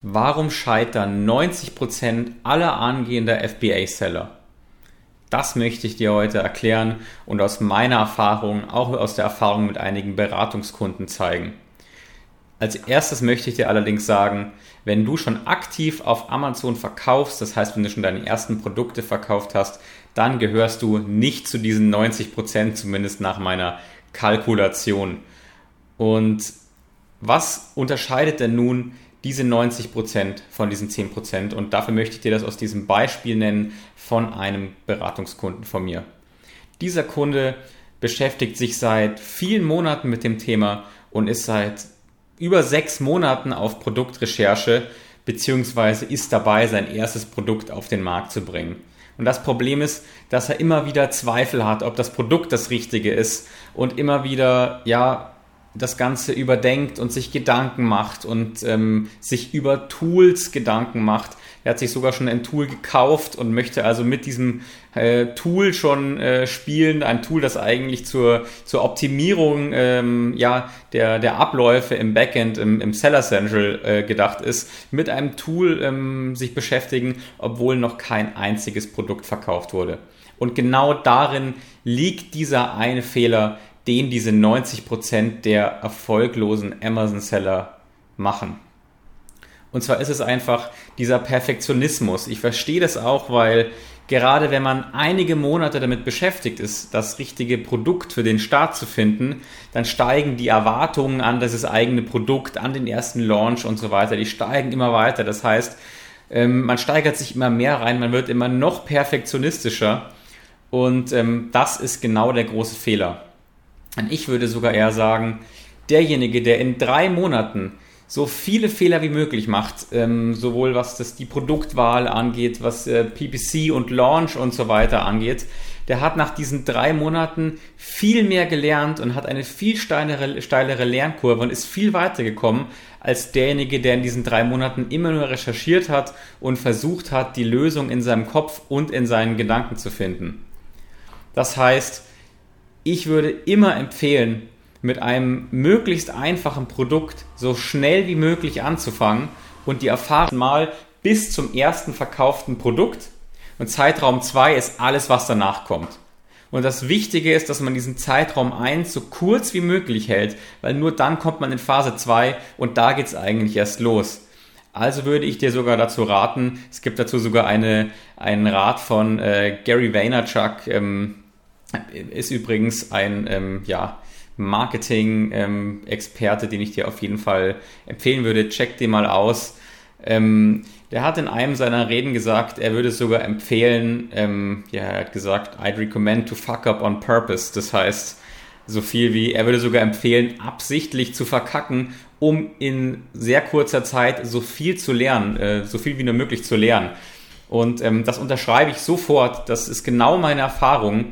Warum scheitern 90% aller angehender FBA-Seller? Das möchte ich dir heute erklären und aus meiner Erfahrung, auch aus der Erfahrung mit einigen Beratungskunden zeigen. Als erstes möchte ich dir allerdings sagen, wenn du schon aktiv auf Amazon verkaufst, das heißt, wenn du schon deine ersten Produkte verkauft hast, dann gehörst du nicht zu diesen 90%, zumindest nach meiner Kalkulation. Und was unterscheidet denn nun diese 90 Prozent von diesen 10 Prozent. Und dafür möchte ich dir das aus diesem Beispiel nennen von einem Beratungskunden von mir. Dieser Kunde beschäftigt sich seit vielen Monaten mit dem Thema und ist seit über sechs Monaten auf Produktrecherche beziehungsweise ist dabei, sein erstes Produkt auf den Markt zu bringen. Und das Problem ist, dass er immer wieder Zweifel hat, ob das Produkt das Richtige ist und immer wieder, ja, das Ganze überdenkt und sich Gedanken macht und ähm, sich über Tools Gedanken macht. Er hat sich sogar schon ein Tool gekauft und möchte also mit diesem äh, Tool schon äh, spielen. Ein Tool, das eigentlich zur, zur Optimierung ähm, ja, der, der Abläufe im Backend, im, im Seller Central äh, gedacht ist. Mit einem Tool ähm, sich beschäftigen, obwohl noch kein einziges Produkt verkauft wurde. Und genau darin liegt dieser eine Fehler, den diese 90% der erfolglosen Amazon-Seller machen. Und zwar ist es einfach dieser Perfektionismus. Ich verstehe das auch, weil gerade wenn man einige Monate damit beschäftigt ist, das richtige Produkt für den Start zu finden, dann steigen die Erwartungen an dieses eigene Produkt, an den ersten Launch und so weiter, die steigen immer weiter. Das heißt, ähm, man steigert sich immer mehr rein, man wird immer noch perfektionistischer und ähm, das ist genau der große Fehler. Und ich würde sogar eher sagen, derjenige, der in drei Monaten so viele Fehler wie möglich macht, ähm, sowohl was das die Produktwahl angeht, was äh, PPC und Launch und so weiter angeht, der hat nach diesen drei Monaten viel mehr gelernt und hat eine viel steilere, steilere Lernkurve und ist viel weiter gekommen als derjenige, der in diesen drei Monaten immer nur recherchiert hat und versucht hat, die Lösung in seinem Kopf und in seinen Gedanken zu finden. Das heißt, ich würde immer empfehlen, mit einem möglichst einfachen Produkt so schnell wie möglich anzufangen und die Erfahrung mal bis zum ersten verkauften Produkt. Und Zeitraum 2 ist alles, was danach kommt. Und das Wichtige ist, dass man diesen Zeitraum 1 so kurz wie möglich hält, weil nur dann kommt man in Phase 2 und da geht es eigentlich erst los. Also würde ich dir sogar dazu raten, es gibt dazu sogar eine, einen Rat von äh, Gary Vaynerchuk, ähm, ist übrigens ein ähm, ja, Marketing-Experte, ähm, den ich dir auf jeden Fall empfehlen würde. Check den mal aus. Ähm, der hat in einem seiner Reden gesagt, er würde sogar empfehlen, ähm, ja, er hat gesagt, I'd recommend to fuck up on purpose. Das heißt, so viel wie, er würde sogar empfehlen, absichtlich zu verkacken, um in sehr kurzer Zeit so viel zu lernen, äh, so viel wie nur möglich zu lernen. Und ähm, das unterschreibe ich sofort. Das ist genau meine Erfahrung.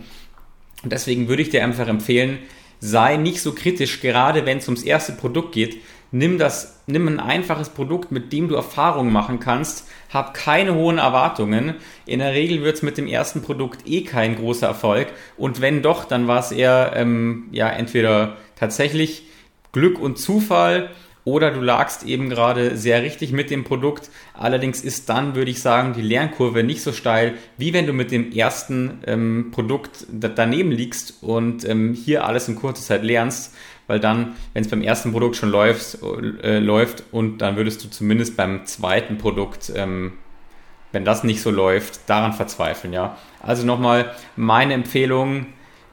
Und deswegen würde ich dir einfach empfehlen, sei nicht so kritisch, gerade wenn es ums erste Produkt geht. Nimm das, nimm ein einfaches Produkt, mit dem du Erfahrungen machen kannst. Hab keine hohen Erwartungen. In der Regel wird es mit dem ersten Produkt eh kein großer Erfolg. Und wenn doch, dann war es eher ähm, ja entweder tatsächlich Glück und Zufall oder du lagst eben gerade sehr richtig mit dem Produkt. Allerdings ist dann, würde ich sagen, die Lernkurve nicht so steil, wie wenn du mit dem ersten ähm, Produkt daneben liegst und ähm, hier alles in kurzer Zeit lernst, weil dann, wenn es beim ersten Produkt schon läuft, äh, läuft und dann würdest du zumindest beim zweiten Produkt, ähm, wenn das nicht so läuft, daran verzweifeln, ja. Also nochmal meine Empfehlung,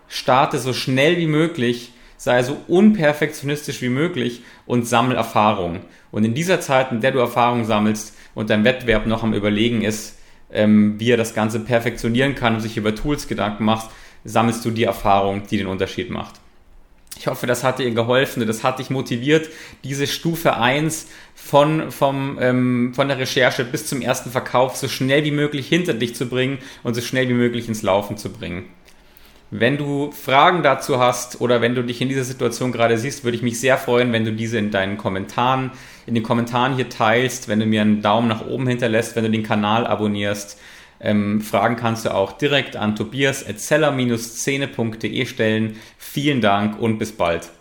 starte so schnell wie möglich sei so unperfektionistisch wie möglich und sammel Erfahrung. Und in dieser Zeit, in der du Erfahrung sammelst und dein Wettbewerb noch am Überlegen ist, ähm, wie er das Ganze perfektionieren kann und sich über Tools Gedanken macht, sammelst du die Erfahrung, die den Unterschied macht. Ich hoffe, das hat dir geholfen, das hat dich motiviert, diese Stufe 1 von, vom, ähm, von der Recherche bis zum ersten Verkauf so schnell wie möglich hinter dich zu bringen und so schnell wie möglich ins Laufen zu bringen. Wenn du Fragen dazu hast oder wenn du dich in dieser Situation gerade siehst, würde ich mich sehr freuen, wenn du diese in deinen Kommentaren, in den Kommentaren hier teilst, wenn du mir einen Daumen nach oben hinterlässt, wenn du den Kanal abonnierst. Ähm, Fragen kannst du auch direkt an tobias.seller-szene.de stellen. Vielen Dank und bis bald.